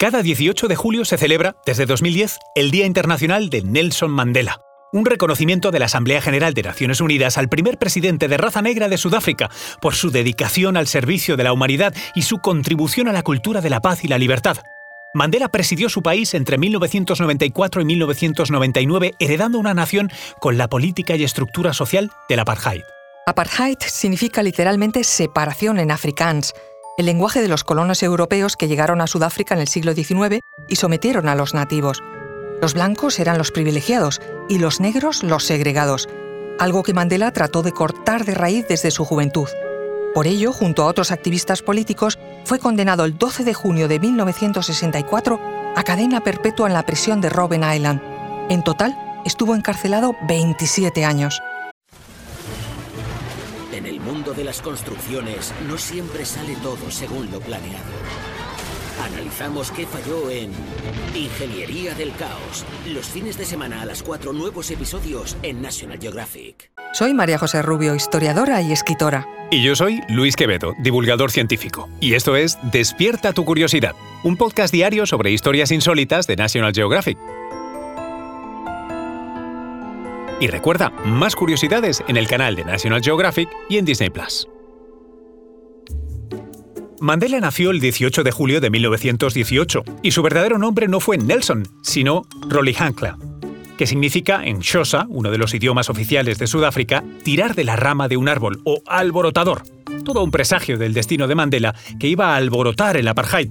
Cada 18 de julio se celebra, desde 2010, el Día Internacional de Nelson Mandela, un reconocimiento de la Asamblea General de Naciones Unidas al primer presidente de raza negra de Sudáfrica por su dedicación al servicio de la humanidad y su contribución a la cultura de la paz y la libertad. Mandela presidió su país entre 1994 y 1999, heredando una nación con la política y estructura social del apartheid. Apartheid significa literalmente separación en afrikaans, el lenguaje de los colonos europeos que llegaron a Sudáfrica en el siglo XIX y sometieron a los nativos. Los blancos eran los privilegiados y los negros los segregados, algo que Mandela trató de cortar de raíz desde su juventud. Por ello, junto a otros activistas políticos, fue condenado el 12 de junio de 1964 a cadena perpetua en la prisión de Robben Island. En total, estuvo encarcelado 27 años. En el mundo de las construcciones no siempre sale todo según lo planeado. Analizamos qué falló en Ingeniería del Caos. Los fines de semana a las 4 nuevos episodios en National Geographic. Soy María José Rubio, historiadora y escritora. Y yo soy Luis Quevedo, divulgador científico. Y esto es Despierta tu curiosidad, un podcast diario sobre historias insólitas de National Geographic. Y recuerda, más curiosidades en el canal de National Geographic y en Disney Plus. Mandela nació el 18 de julio de 1918 y su verdadero nombre no fue Nelson, sino Rolihlahla, que significa en Xhosa, uno de los idiomas oficiales de Sudáfrica, tirar de la rama de un árbol o alborotador. Todo un presagio del destino de Mandela que iba a alborotar el apartheid.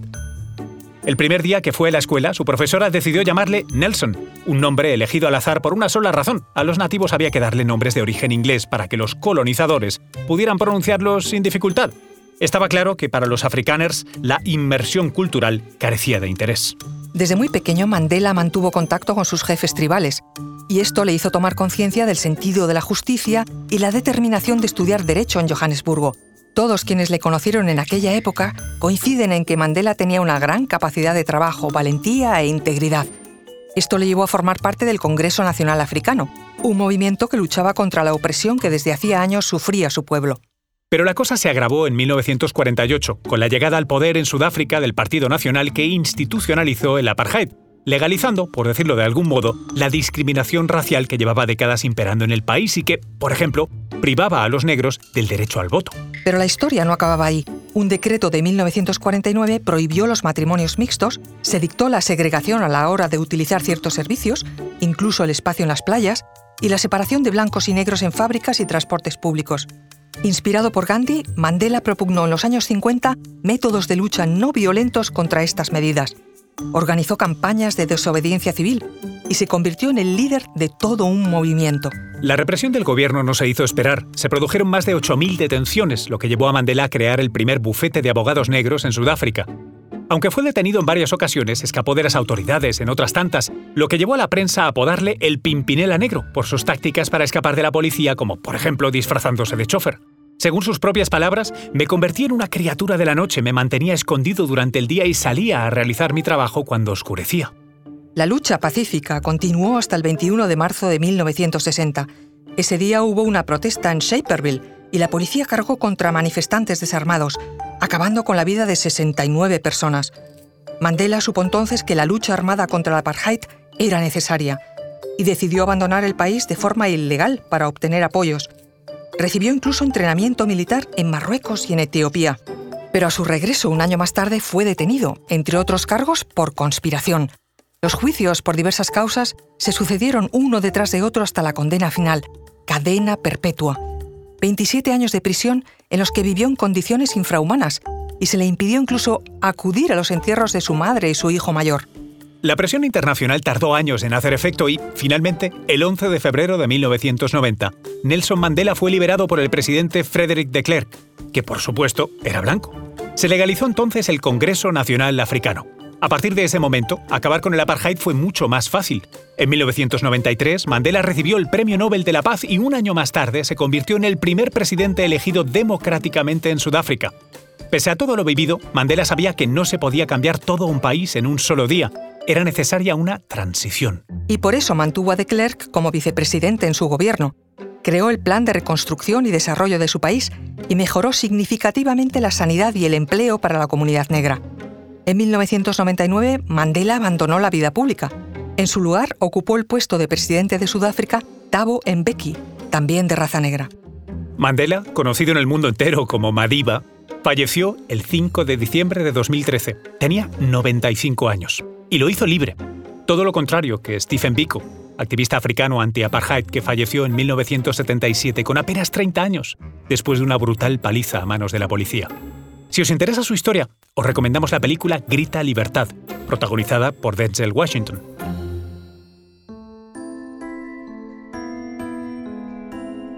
El primer día que fue a la escuela, su profesora decidió llamarle Nelson, un nombre elegido al azar por una sola razón. A los nativos había que darle nombres de origen inglés para que los colonizadores pudieran pronunciarlos sin dificultad. Estaba claro que para los afrikaners la inmersión cultural carecía de interés. Desde muy pequeño Mandela mantuvo contacto con sus jefes tribales, y esto le hizo tomar conciencia del sentido de la justicia y la determinación de estudiar derecho en Johannesburgo, todos quienes le conocieron en aquella época coinciden en que Mandela tenía una gran capacidad de trabajo, valentía e integridad. Esto le llevó a formar parte del Congreso Nacional Africano, un movimiento que luchaba contra la opresión que desde hacía años sufría su pueblo. Pero la cosa se agravó en 1948, con la llegada al poder en Sudáfrica del Partido Nacional que institucionalizó el apartheid, legalizando, por decirlo de algún modo, la discriminación racial que llevaba décadas imperando en el país y que, por ejemplo, privaba a los negros del derecho al voto. Pero la historia no acababa ahí. Un decreto de 1949 prohibió los matrimonios mixtos, se dictó la segregación a la hora de utilizar ciertos servicios, incluso el espacio en las playas, y la separación de blancos y negros en fábricas y transportes públicos. Inspirado por Gandhi, Mandela propugnó en los años 50 métodos de lucha no violentos contra estas medidas organizó campañas de desobediencia civil y se convirtió en el líder de todo un movimiento. La represión del gobierno no se hizo esperar. Se produjeron más de 8.000 detenciones, lo que llevó a Mandela a crear el primer bufete de abogados negros en Sudáfrica. Aunque fue detenido en varias ocasiones, escapó de las autoridades en otras tantas, lo que llevó a la prensa a apodarle el Pimpinela Negro por sus tácticas para escapar de la policía, como por ejemplo disfrazándose de chofer. Según sus propias palabras, me convertí en una criatura de la noche, me mantenía escondido durante el día y salía a realizar mi trabajo cuando oscurecía. La lucha pacífica continuó hasta el 21 de marzo de 1960. Ese día hubo una protesta en Shaperville y la policía cargó contra manifestantes desarmados, acabando con la vida de 69 personas. Mandela supo entonces que la lucha armada contra el apartheid era necesaria y decidió abandonar el país de forma ilegal para obtener apoyos. Recibió incluso entrenamiento militar en Marruecos y en Etiopía. Pero a su regreso un año más tarde fue detenido, entre otros cargos, por conspiración. Los juicios por diversas causas se sucedieron uno detrás de otro hasta la condena final, cadena perpetua. 27 años de prisión en los que vivió en condiciones infrahumanas y se le impidió incluso acudir a los entierros de su madre y su hijo mayor. La presión internacional tardó años en hacer efecto y, finalmente, el 11 de febrero de 1990, Nelson Mandela fue liberado por el presidente Frederick de Klerk, que por supuesto era blanco. Se legalizó entonces el Congreso Nacional Africano. A partir de ese momento, acabar con el apartheid fue mucho más fácil. En 1993, Mandela recibió el Premio Nobel de la Paz y un año más tarde se convirtió en el primer presidente elegido democráticamente en Sudáfrica. Pese a todo lo vivido, Mandela sabía que no se podía cambiar todo un país en un solo día, era necesaria una transición. Y por eso mantuvo a de Klerk como vicepresidente en su gobierno. Creó el plan de reconstrucción y desarrollo de su país y mejoró significativamente la sanidad y el empleo para la comunidad negra. En 1999, Mandela abandonó la vida pública. En su lugar ocupó el puesto de presidente de Sudáfrica Thabo Mbeki, también de raza negra. Mandela, conocido en el mundo entero como Madiba, falleció el 5 de diciembre de 2013. Tenía 95 años y lo hizo libre. Todo lo contrario que Stephen Biko, activista africano anti-apartheid que falleció en 1977 con apenas 30 años, después de una brutal paliza a manos de la policía. Si os interesa su historia, os recomendamos la película Grita Libertad, protagonizada por Denzel Washington.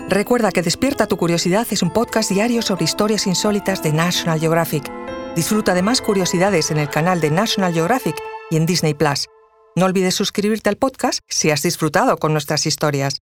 Recuerda que Despierta tu Curiosidad es un podcast diario sobre historias insólitas de National Geographic. Disfruta de más curiosidades en el canal de National Geographic y en Disney Plus. No olvides suscribirte al podcast si has disfrutado con nuestras historias.